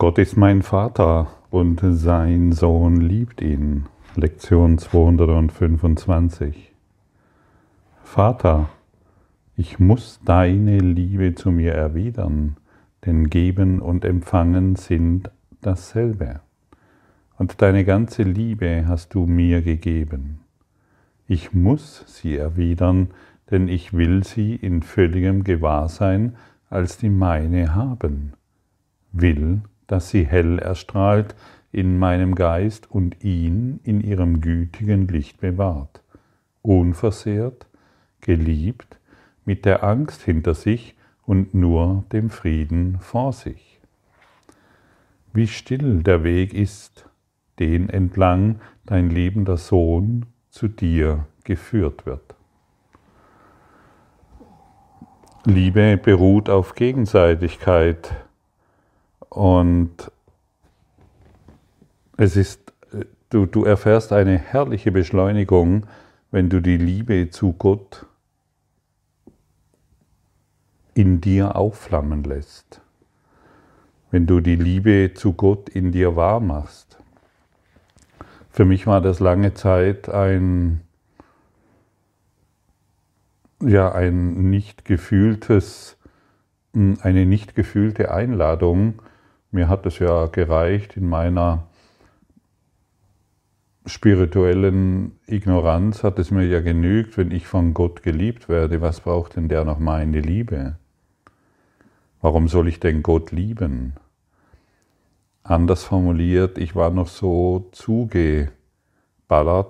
Gott ist mein Vater und sein Sohn liebt ihn. Lektion 225. Vater, ich muss deine Liebe zu mir erwidern, denn geben und empfangen sind dasselbe. Und deine ganze Liebe hast du mir gegeben. Ich muss sie erwidern, denn ich will sie in völligem Gewahrsein als die meine haben, will, dass sie hell erstrahlt in meinem Geist und ihn in ihrem gütigen Licht bewahrt, unversehrt, geliebt, mit der Angst hinter sich und nur dem Frieden vor sich. Wie still der Weg ist, den entlang dein liebender Sohn zu dir geführt wird. Liebe beruht auf Gegenseitigkeit und es ist, du, du erfährst eine herrliche Beschleunigung, wenn du die Liebe zu Gott in dir aufflammen lässt. Wenn du die Liebe zu Gott in dir wahr machst. Für mich war das lange Zeit ein, ja, ein nicht gefühltes, eine nicht gefühlte Einladung. Mir hat es ja gereicht in meiner spirituellen Ignoranz hat es mir ja genügt, wenn ich von Gott geliebt werde. Was braucht denn der noch meine Liebe? Warum soll ich denn Gott lieben? Anders formuliert, ich war noch so zugeballert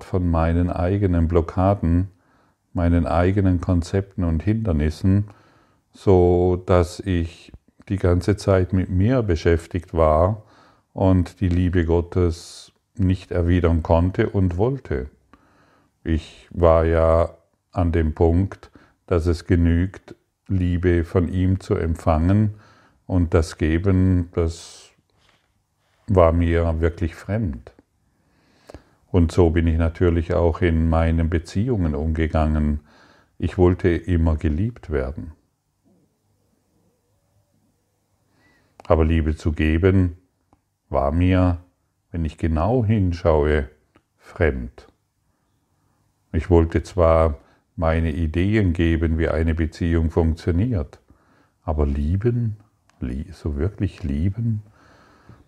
von meinen eigenen Blockaden, meinen eigenen Konzepten und Hindernissen, so dass ich die ganze Zeit mit mir beschäftigt war und die Liebe Gottes nicht erwidern konnte und wollte. Ich war ja an dem Punkt, dass es genügt, Liebe von ihm zu empfangen und das Geben, das war mir wirklich fremd. Und so bin ich natürlich auch in meinen Beziehungen umgegangen. Ich wollte immer geliebt werden. Aber Liebe zu geben war mir wenn ich genau hinschaue, fremd. Ich wollte zwar meine Ideen geben, wie eine Beziehung funktioniert, aber lieben, so wirklich lieben,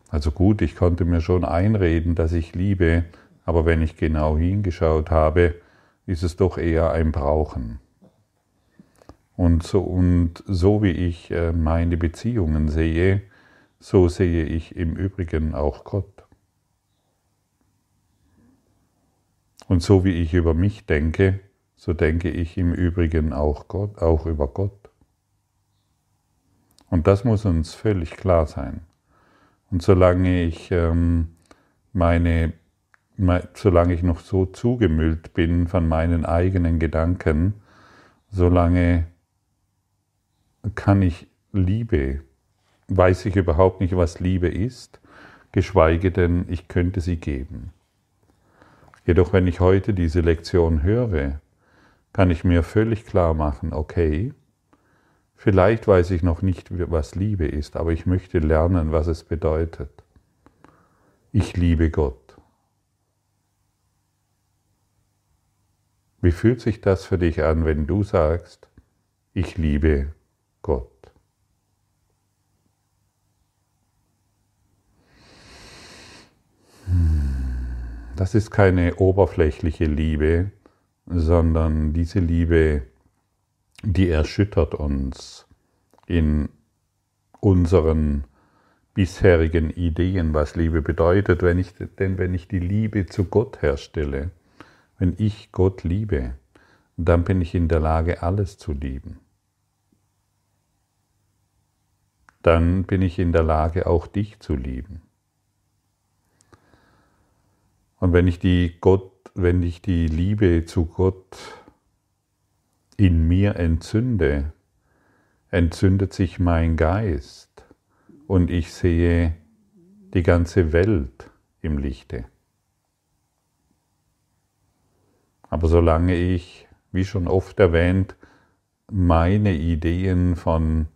also gut, ich konnte mir schon einreden, dass ich liebe, aber wenn ich genau hingeschaut habe, ist es doch eher ein Brauchen. Und so, und so wie ich äh, meine Beziehungen sehe, so sehe ich im Übrigen auch Gott. Und so wie ich über mich denke, so denke ich im Übrigen auch, Gott, auch über Gott. Und das muss uns völlig klar sein. Und solange ich ähm, meine, me, solange ich noch so zugemüllt bin von meinen eigenen Gedanken, solange kann ich Liebe, weiß ich überhaupt nicht, was Liebe ist, geschweige denn, ich könnte sie geben. Jedoch wenn ich heute diese Lektion höre, kann ich mir völlig klar machen, okay, vielleicht weiß ich noch nicht, was Liebe ist, aber ich möchte lernen, was es bedeutet. Ich liebe Gott. Wie fühlt sich das für dich an, wenn du sagst, ich liebe Gott? Das ist keine oberflächliche Liebe, sondern diese Liebe, die erschüttert uns in unseren bisherigen Ideen, was Liebe bedeutet. Wenn ich, denn wenn ich die Liebe zu Gott herstelle, wenn ich Gott liebe, dann bin ich in der Lage, alles zu lieben. Dann bin ich in der Lage, auch dich zu lieben. Und wenn ich die Gott, wenn ich die Liebe zu Gott in mir entzünde, entzündet sich mein Geist und ich sehe die ganze Welt im Lichte. Aber solange ich, wie schon oft erwähnt, meine Ideen von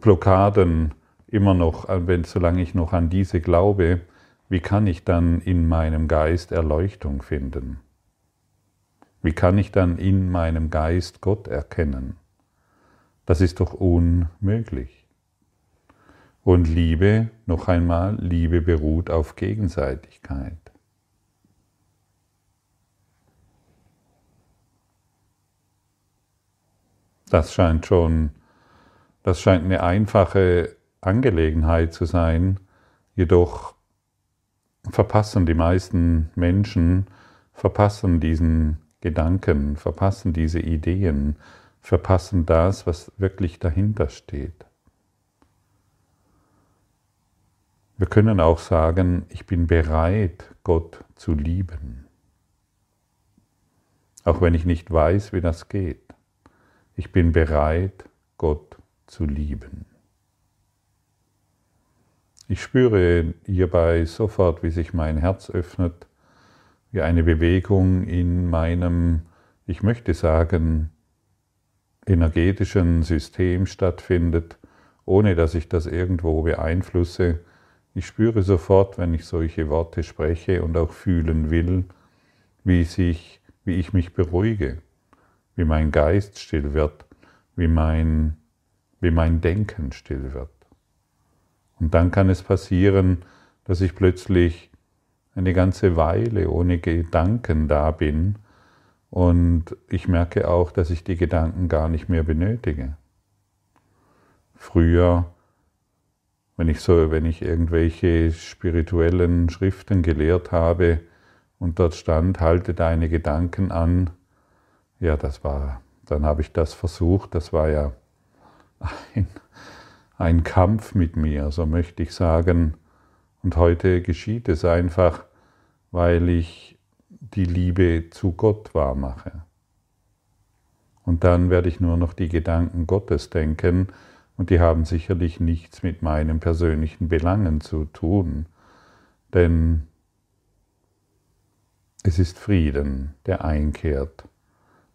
Blockaden immer noch, wenn, solange ich noch an diese glaube, wie kann ich dann in meinem Geist Erleuchtung finden? Wie kann ich dann in meinem Geist Gott erkennen? Das ist doch unmöglich. Und Liebe, noch einmal, Liebe beruht auf Gegenseitigkeit. Das scheint schon, das scheint eine einfache Angelegenheit zu sein, jedoch verpassen die meisten Menschen, verpassen diesen Gedanken, verpassen diese Ideen, verpassen das, was wirklich dahinter steht. Wir können auch sagen, ich bin bereit, Gott zu lieben. Auch wenn ich nicht weiß, wie das geht. Ich bin bereit, Gott zu lieben. Ich spüre hierbei sofort, wie sich mein Herz öffnet, wie eine Bewegung in meinem, ich möchte sagen, energetischen System stattfindet, ohne dass ich das irgendwo beeinflusse. Ich spüre sofort, wenn ich solche Worte spreche und auch fühlen will, wie, sich, wie ich mich beruhige, wie mein Geist still wird, wie mein, wie mein Denken still wird. Und dann kann es passieren, dass ich plötzlich eine ganze Weile ohne Gedanken da bin und ich merke auch, dass ich die Gedanken gar nicht mehr benötige. Früher, wenn ich so, wenn ich irgendwelche spirituellen Schriften gelehrt habe und dort stand, halte deine Gedanken an, ja, das war, dann habe ich das versucht, das war ja ein, ein Kampf mit mir, so möchte ich sagen. Und heute geschieht es einfach, weil ich die Liebe zu Gott wahrmache. Und dann werde ich nur noch die Gedanken Gottes denken, und die haben sicherlich nichts mit meinen persönlichen Belangen zu tun, denn es ist Frieden, der einkehrt.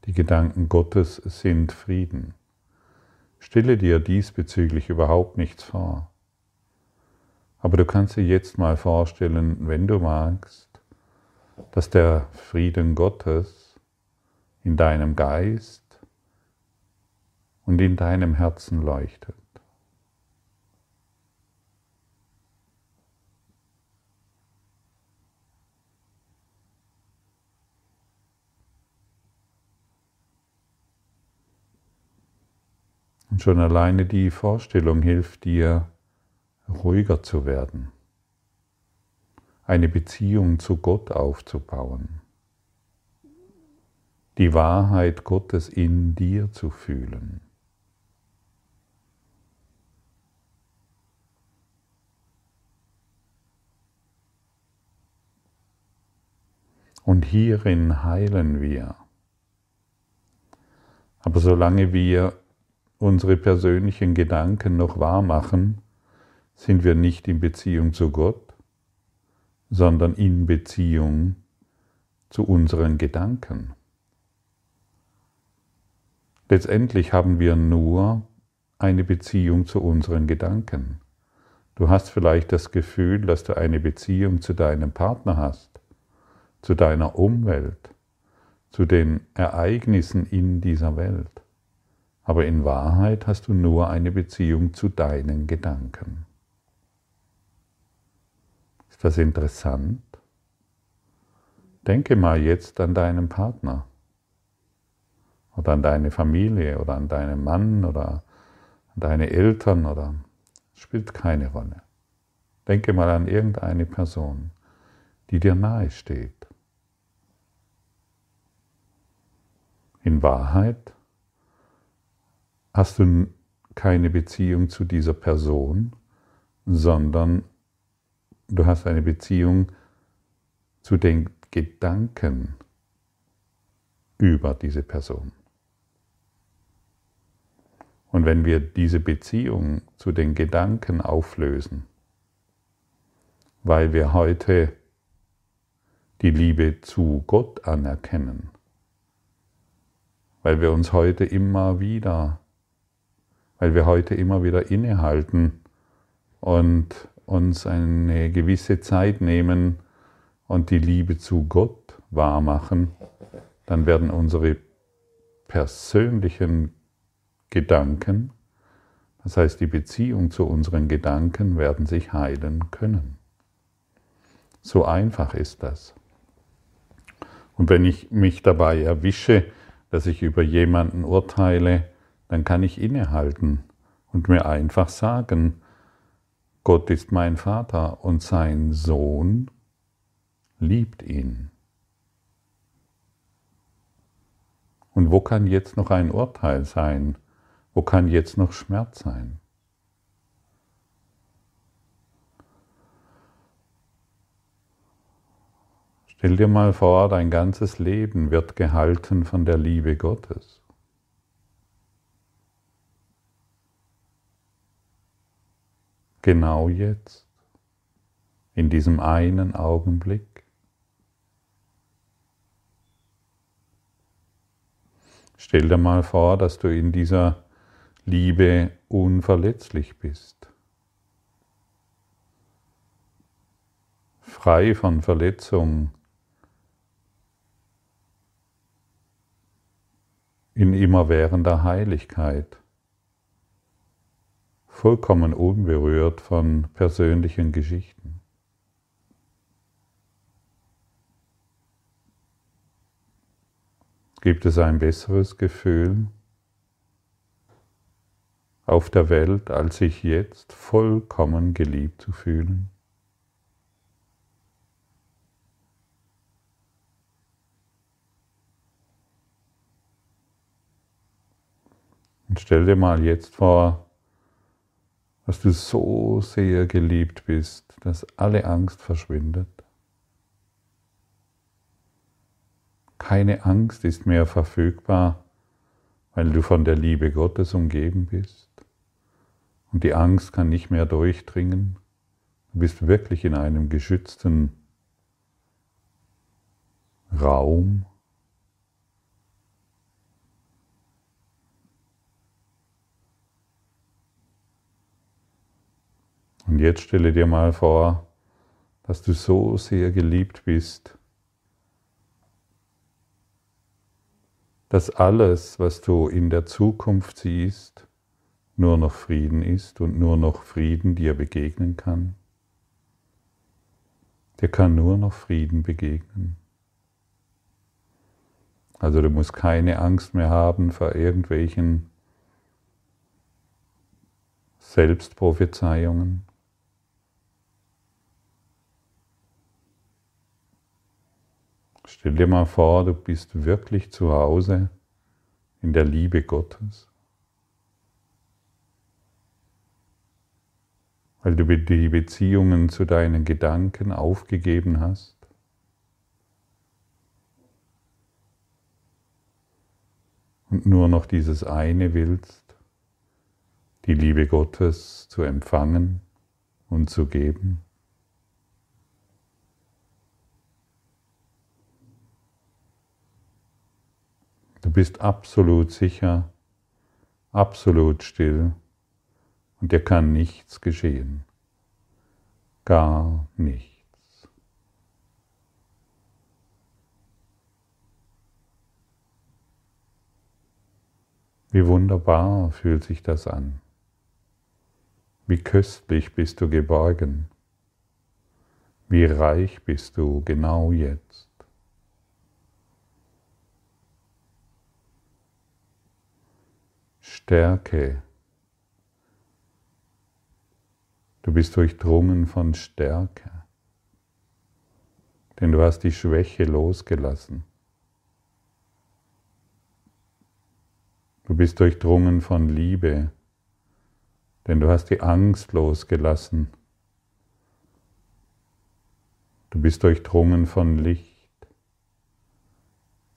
Die Gedanken Gottes sind Frieden. Stelle dir diesbezüglich überhaupt nichts vor. Aber du kannst dir jetzt mal vorstellen, wenn du magst, dass der Frieden Gottes in deinem Geist und in deinem Herzen leuchtet. Und schon alleine die Vorstellung hilft dir, ruhiger zu werden, eine Beziehung zu Gott aufzubauen, die Wahrheit Gottes in dir zu fühlen. Und hierin heilen wir. Aber solange wir unsere persönlichen Gedanken noch wahr machen, sind wir nicht in Beziehung zu Gott, sondern in Beziehung zu unseren Gedanken. Letztendlich haben wir nur eine Beziehung zu unseren Gedanken. Du hast vielleicht das Gefühl, dass du eine Beziehung zu deinem Partner hast, zu deiner Umwelt, zu den Ereignissen in dieser Welt. Aber in Wahrheit hast du nur eine Beziehung zu deinen Gedanken. Ist das interessant? Denke mal jetzt an deinen Partner oder an deine Familie oder an deinen Mann oder an deine Eltern oder spielt keine Rolle. Denke mal an irgendeine Person, die dir nahe steht. In Wahrheit hast du keine Beziehung zu dieser Person, sondern du hast eine Beziehung zu den Gedanken über diese Person. Und wenn wir diese Beziehung zu den Gedanken auflösen, weil wir heute die Liebe zu Gott anerkennen, weil wir uns heute immer wieder weil wir heute immer wieder innehalten und uns eine gewisse Zeit nehmen und die Liebe zu Gott wahrmachen, dann werden unsere persönlichen Gedanken, das heißt die Beziehung zu unseren Gedanken, werden sich heilen können. So einfach ist das. Und wenn ich mich dabei erwische, dass ich über jemanden urteile, dann kann ich innehalten und mir einfach sagen, Gott ist mein Vater und sein Sohn liebt ihn. Und wo kann jetzt noch ein Urteil sein? Wo kann jetzt noch Schmerz sein? Stell dir mal vor, dein ganzes Leben wird gehalten von der Liebe Gottes. Genau jetzt, in diesem einen Augenblick. Stell dir mal vor, dass du in dieser Liebe unverletzlich bist. Frei von Verletzung. In immerwährender Heiligkeit vollkommen unberührt von persönlichen Geschichten. Gibt es ein besseres Gefühl auf der Welt, als sich jetzt vollkommen geliebt zu fühlen? Und stell dir mal jetzt vor, dass du so sehr geliebt bist, dass alle Angst verschwindet. Keine Angst ist mehr verfügbar, weil du von der Liebe Gottes umgeben bist. Und die Angst kann nicht mehr durchdringen. Du bist wirklich in einem geschützten Raum, Und jetzt stelle dir mal vor, dass du so sehr geliebt bist, dass alles, was du in der Zukunft siehst, nur noch Frieden ist und nur noch Frieden dir begegnen kann. Dir kann nur noch Frieden begegnen. Also du musst keine Angst mehr haben vor irgendwelchen Selbstprophezeiungen. Stell dir mal vor, du bist wirklich zu Hause in der Liebe Gottes, weil du die Beziehungen zu deinen Gedanken aufgegeben hast. Und nur noch dieses eine willst, die Liebe Gottes zu empfangen und zu geben. Du bist absolut sicher, absolut still und dir kann nichts geschehen. Gar nichts. Wie wunderbar fühlt sich das an. Wie köstlich bist du geborgen. Wie reich bist du genau jetzt. Stärke. Du bist durchdrungen von Stärke, denn du hast die Schwäche losgelassen. Du bist durchdrungen von Liebe, denn du hast die Angst losgelassen. Du bist durchdrungen von Licht,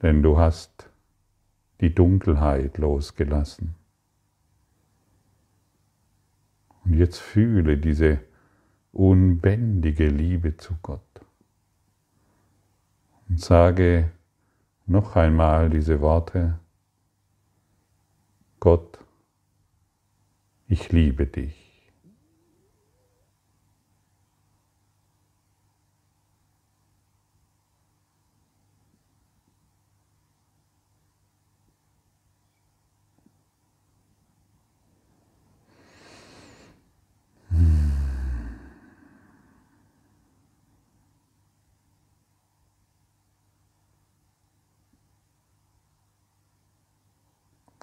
denn du hast die Dunkelheit losgelassen. Und jetzt fühle diese unbändige Liebe zu Gott. Und sage noch einmal diese Worte, Gott, ich liebe dich.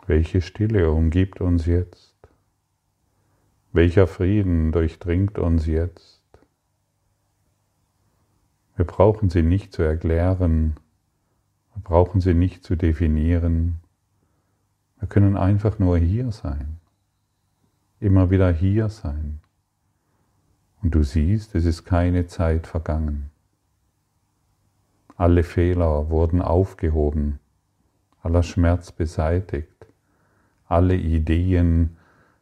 Welche Stille umgibt uns jetzt? Welcher Frieden durchdringt uns jetzt? Wir brauchen sie nicht zu erklären, wir brauchen sie nicht zu definieren. Wir können einfach nur hier sein, immer wieder hier sein. Und du siehst, es ist keine Zeit vergangen. Alle Fehler wurden aufgehoben, aller Schmerz beseitigt alle Ideen,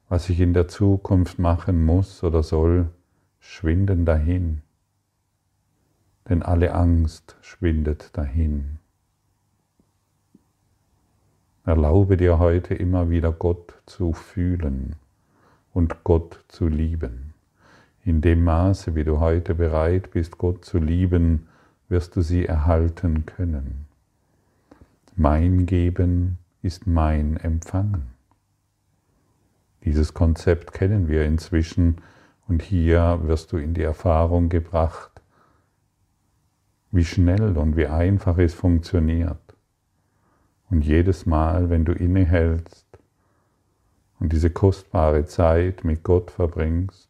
was ich in der Zukunft machen muss oder soll, schwinden dahin. Denn alle Angst schwindet dahin. Erlaube dir heute immer wieder Gott zu fühlen und Gott zu lieben. In dem Maße, wie du heute bereit bist, Gott zu lieben, wirst du sie erhalten können. Mein Geben ist mein Empfangen. Dieses Konzept kennen wir inzwischen und hier wirst du in die Erfahrung gebracht, wie schnell und wie einfach es funktioniert. Und jedes Mal, wenn du innehältst und diese kostbare Zeit mit Gott verbringst,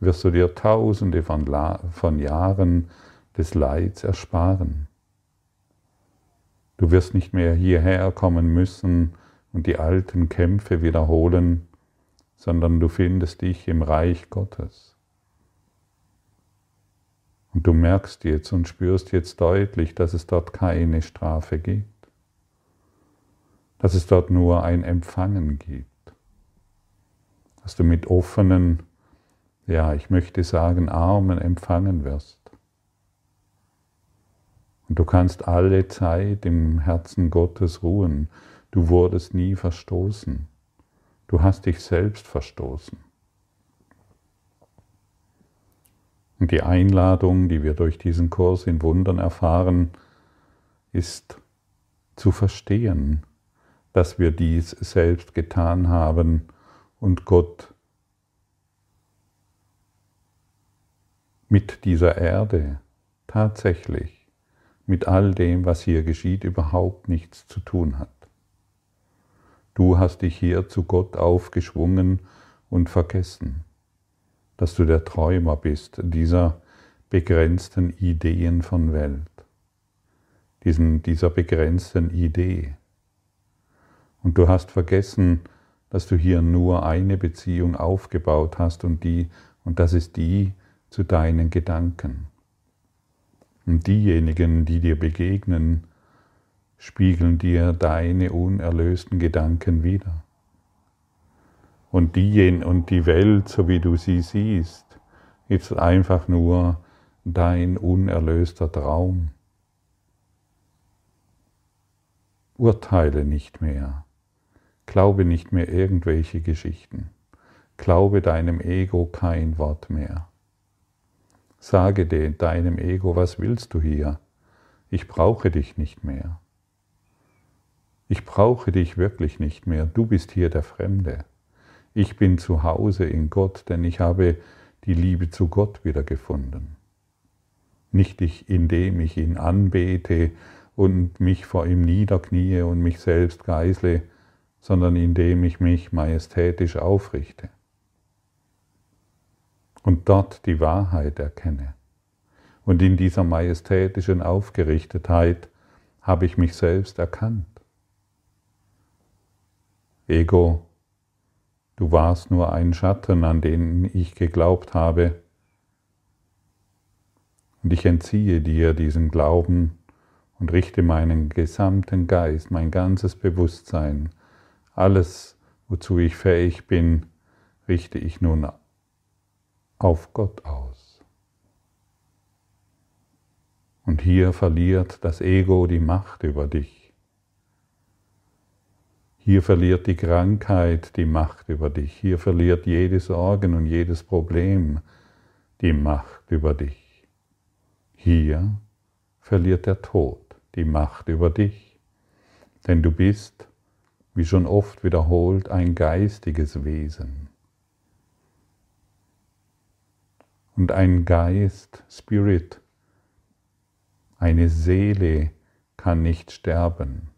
wirst du dir tausende von, von Jahren des Leids ersparen. Du wirst nicht mehr hierher kommen müssen und die alten Kämpfe wiederholen, sondern du findest dich im Reich Gottes. Und du merkst jetzt und spürst jetzt deutlich, dass es dort keine Strafe gibt, dass es dort nur ein Empfangen gibt, dass du mit offenen, ja, ich möchte sagen, Armen empfangen wirst. Und du kannst alle Zeit im Herzen Gottes ruhen. Du wurdest nie verstoßen. Du hast dich selbst verstoßen. Und die Einladung, die wir durch diesen Kurs in Wundern erfahren, ist zu verstehen, dass wir dies selbst getan haben und Gott mit dieser Erde tatsächlich, mit all dem, was hier geschieht, überhaupt nichts zu tun hat. Du hast dich hier zu Gott aufgeschwungen und vergessen, dass du der Träumer bist dieser begrenzten Ideen von Welt, diesen, dieser begrenzten Idee. Und du hast vergessen, dass du hier nur eine Beziehung aufgebaut hast und die, und das ist die zu deinen Gedanken. Und diejenigen, die dir begegnen, spiegeln dir deine unerlösten Gedanken wider. Und die, und die Welt, so wie du sie siehst, ist einfach nur dein unerlöster Traum. Urteile nicht mehr. Glaube nicht mehr irgendwelche Geschichten. Glaube deinem Ego kein Wort mehr. Sage deinem Ego, was willst du hier? Ich brauche dich nicht mehr. Ich brauche dich wirklich nicht mehr, du bist hier der Fremde. Ich bin zu Hause in Gott, denn ich habe die Liebe zu Gott wiedergefunden. Nicht ich, indem ich ihn anbete und mich vor ihm niederknie und mich selbst geißle, sondern indem ich mich majestätisch aufrichte und dort die Wahrheit erkenne. Und in dieser majestätischen Aufgerichtetheit habe ich mich selbst erkannt. Ego, du warst nur ein Schatten, an den ich geglaubt habe. Und ich entziehe dir diesen Glauben und richte meinen gesamten Geist, mein ganzes Bewusstsein, alles, wozu ich fähig bin, richte ich nun auf Gott aus. Und hier verliert das Ego die Macht über dich. Hier verliert die Krankheit die Macht über dich. Hier verliert jedes Sorgen und jedes Problem die Macht über dich. Hier verliert der Tod die Macht über dich. Denn du bist, wie schon oft wiederholt, ein geistiges Wesen. Und ein Geist, Spirit, eine Seele kann nicht sterben.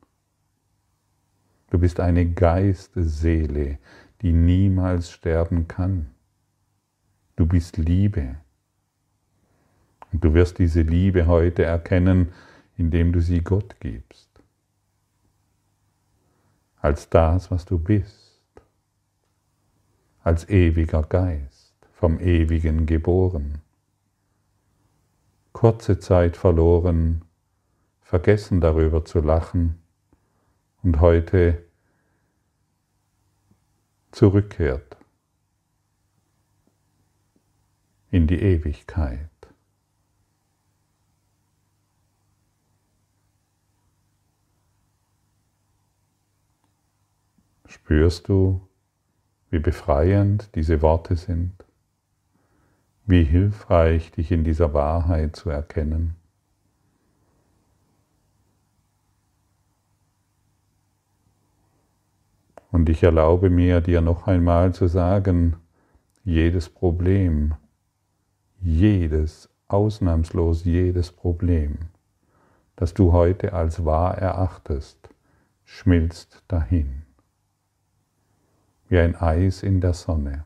Du bist eine Geistseele, die niemals sterben kann. Du bist Liebe. Und du wirst diese Liebe heute erkennen, indem du sie Gott gibst. Als das, was du bist. Als ewiger Geist, vom Ewigen geboren. Kurze Zeit verloren, vergessen darüber zu lachen und heute zurückkehrt in die Ewigkeit. Spürst du, wie befreiend diese Worte sind? Wie hilfreich dich in dieser Wahrheit zu erkennen? Und ich erlaube mir, dir noch einmal zu sagen, jedes Problem, jedes, ausnahmslos jedes Problem, das du heute als wahr erachtest, schmilzt dahin wie ein Eis in der Sonne.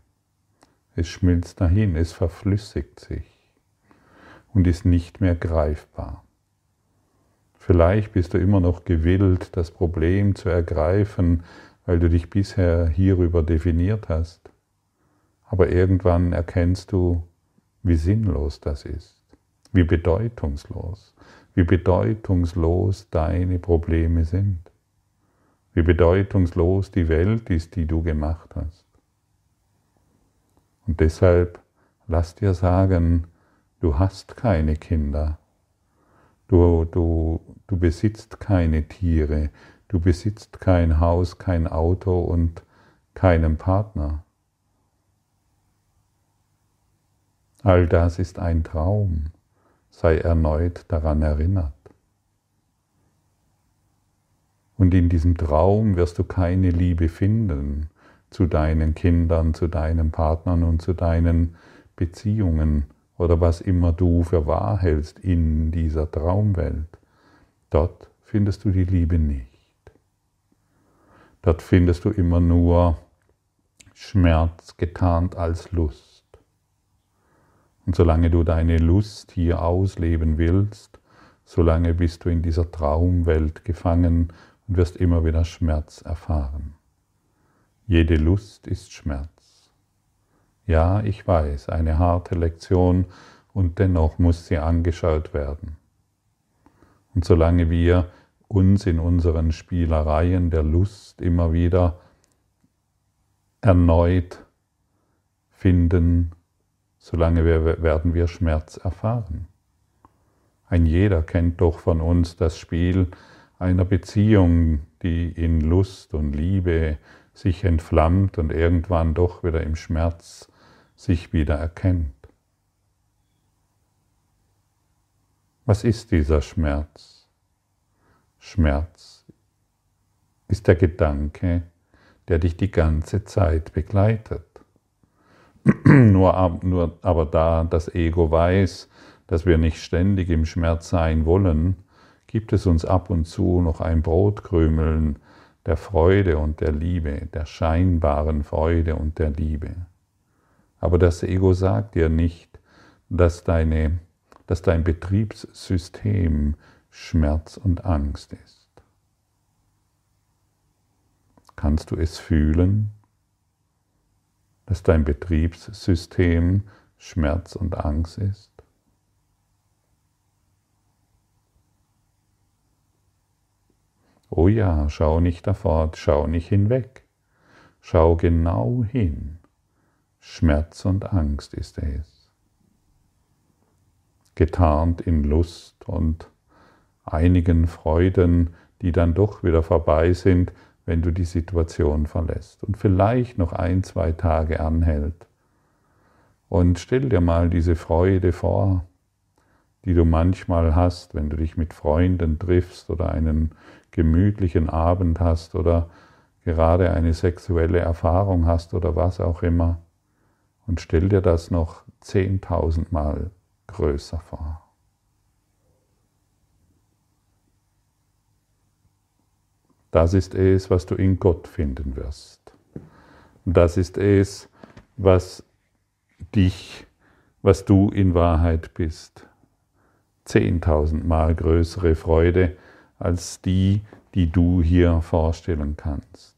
Es schmilzt dahin, es verflüssigt sich und ist nicht mehr greifbar. Vielleicht bist du immer noch gewillt, das Problem zu ergreifen, weil du dich bisher hierüber definiert hast. Aber irgendwann erkennst du, wie sinnlos das ist, wie bedeutungslos, wie bedeutungslos deine Probleme sind wie bedeutungslos die Welt ist, die du gemacht hast. Und deshalb lass dir sagen, du hast keine Kinder, du, du, du besitzt keine Tiere, du besitzt kein Haus, kein Auto und keinen Partner. All das ist ein Traum, sei erneut daran erinnert. Und in diesem Traum wirst du keine Liebe finden zu deinen Kindern, zu deinen Partnern und zu deinen Beziehungen oder was immer du für wahr hältst in dieser Traumwelt. Dort findest du die Liebe nicht. Dort findest du immer nur Schmerz getarnt als Lust. Und solange du deine Lust hier ausleben willst, solange bist du in dieser Traumwelt gefangen und wirst immer wieder Schmerz erfahren. Jede Lust ist Schmerz. Ja, ich weiß, eine harte Lektion und dennoch muss sie angeschaut werden. Und solange wir uns in unseren Spielereien der Lust immer wieder erneut finden, solange wir, werden wir Schmerz erfahren. Ein jeder kennt doch von uns das Spiel, einer Beziehung, die in Lust und Liebe sich entflammt und irgendwann doch wieder im Schmerz sich wieder erkennt. Was ist dieser Schmerz? Schmerz ist der Gedanke, der dich die ganze Zeit begleitet. nur, nur aber da das Ego weiß, dass wir nicht ständig im Schmerz sein wollen, gibt es uns ab und zu noch ein Brotkrümeln der Freude und der Liebe, der scheinbaren Freude und der Liebe. Aber das Ego sagt dir nicht, dass, deine, dass dein Betriebssystem Schmerz und Angst ist. Kannst du es fühlen, dass dein Betriebssystem Schmerz und Angst ist? Oh ja, schau nicht davor, schau nicht hinweg. Schau genau hin. Schmerz und Angst ist es. Getarnt in Lust und einigen Freuden, die dann doch wieder vorbei sind, wenn du die Situation verlässt und vielleicht noch ein, zwei Tage anhält. Und stell dir mal diese Freude vor, die du manchmal hast, wenn du dich mit Freunden triffst oder einen gemütlichen Abend hast oder gerade eine sexuelle Erfahrung hast oder was auch immer. Und stell dir das noch zehntausendmal größer vor. Das ist es, was du in Gott finden wirst. Das ist es, was dich, was du in Wahrheit bist. Zehntausendmal größere Freude als die, die du hier vorstellen kannst.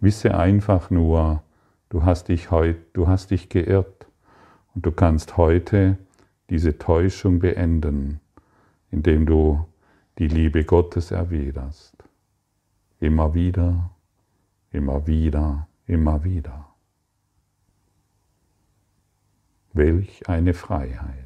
Wisse einfach nur, du hast dich heute, du hast dich geirrt und du kannst heute diese Täuschung beenden, indem du die Liebe Gottes erwiderst. Immer wieder, immer wieder, immer wieder. Welch eine Freiheit.